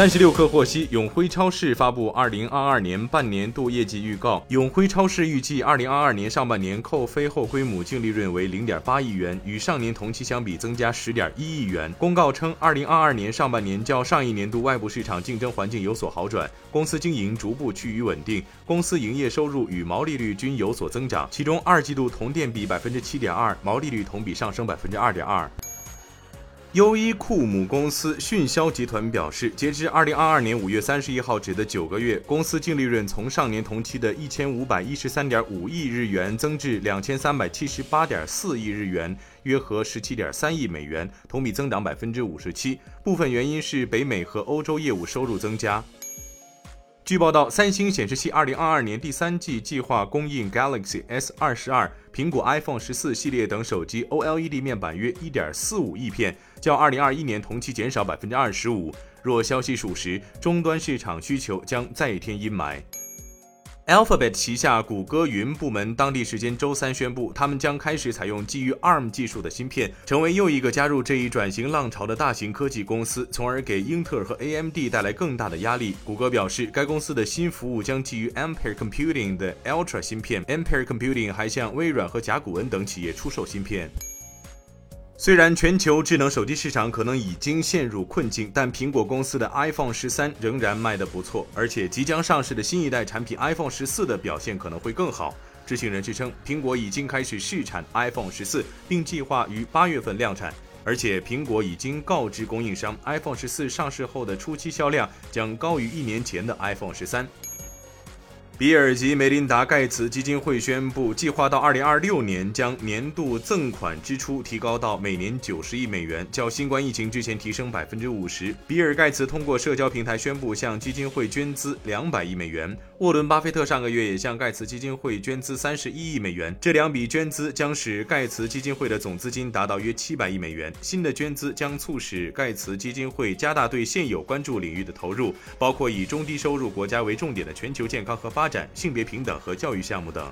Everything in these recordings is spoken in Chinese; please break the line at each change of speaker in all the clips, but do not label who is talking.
三十六氪获悉，永辉超市发布二零二二年半年度业绩预告。永辉超市预计，二零二二年上半年扣非后归母净利润为零点八亿元，与上年同期相比增加十点一亿元。公告称，二零二二年上半年较上一年度外部市场竞争环境有所好转，公司经营逐步趋于稳定，公司营业收入与毛利率均有所增长。其中，二季度同店比百分之七点二，毛利率同比上升百分之二点二。优衣库母公司迅销集团表示，截至二零二二年五月三十一号止的九个月，公司净利润从上年同期的一千五百一十三点五亿日元增至两千三百七十八点四亿日元，约合十七点三亿美元，同比增长百分之五十七。部分原因是北美和欧洲业务收入增加。据报道，三星显示器2022年第三季计划供应 Galaxy S22、苹果 iPhone 十四系列等手机 OLED 面板约1.45亿片，较2021年同期减少25%。若消息属实，终端市场需求将再添阴霾。Alphabet 旗下谷歌云部门当地时间周三宣布，他们将开始采用基于 ARM 技术的芯片，成为又一个加入这一转型浪潮的大型科技公司，从而给英特尔和 AMD 带来更大的压力。谷歌表示，该公司的新服务将基于 Ampere Computing 的 Ultra 芯片，Ampere Computing 还向微软和甲骨文等企业出售芯片。虽然全球智能手机市场可能已经陷入困境，但苹果公司的 iPhone 十三仍然卖得不错，而且即将上市的新一代产品 iPhone 十四的表现可能会更好。知情人士称，苹果已经开始试产 iPhone 十四，并计划于八月份量产，而且苹果已经告知供应商，iPhone 十四上市后的初期销量将高于一年前的 iPhone 十三。比尔及梅琳达·盖茨基金会宣布，计划到2026年将年度赠款支出提高到每年90亿美元，较新冠疫情之前提升50%。比尔·盖茨通过社交平台宣布向基金会捐资200亿美元。沃伦·巴菲特上个月也向盖茨基金会捐资31亿美元。这两笔捐资将使盖茨基金会的总资金达到约700亿美元。新的捐资将促使盖茨基金会加大对现有关注领域的投入，包括以中低收入国家为重点的全球健康和发展。展、性别平等和教育项目等。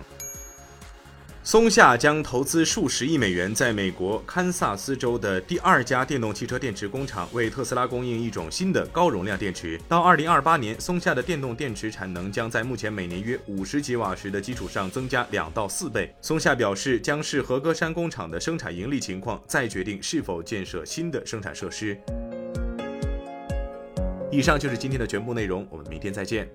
松下将投资数十亿美元，在美国堪萨斯州的第二家电动汽车电池工厂为特斯拉供应一种新的高容量电池。到二零二八年，松下的电动电池产能将在目前每年约五十吉瓦时的基础上增加两到四倍。松下表示，将视和歌山工厂的生产盈利情况，再决定是否建设新的生产设施。以上就是今天的全部内容，我们明天再见。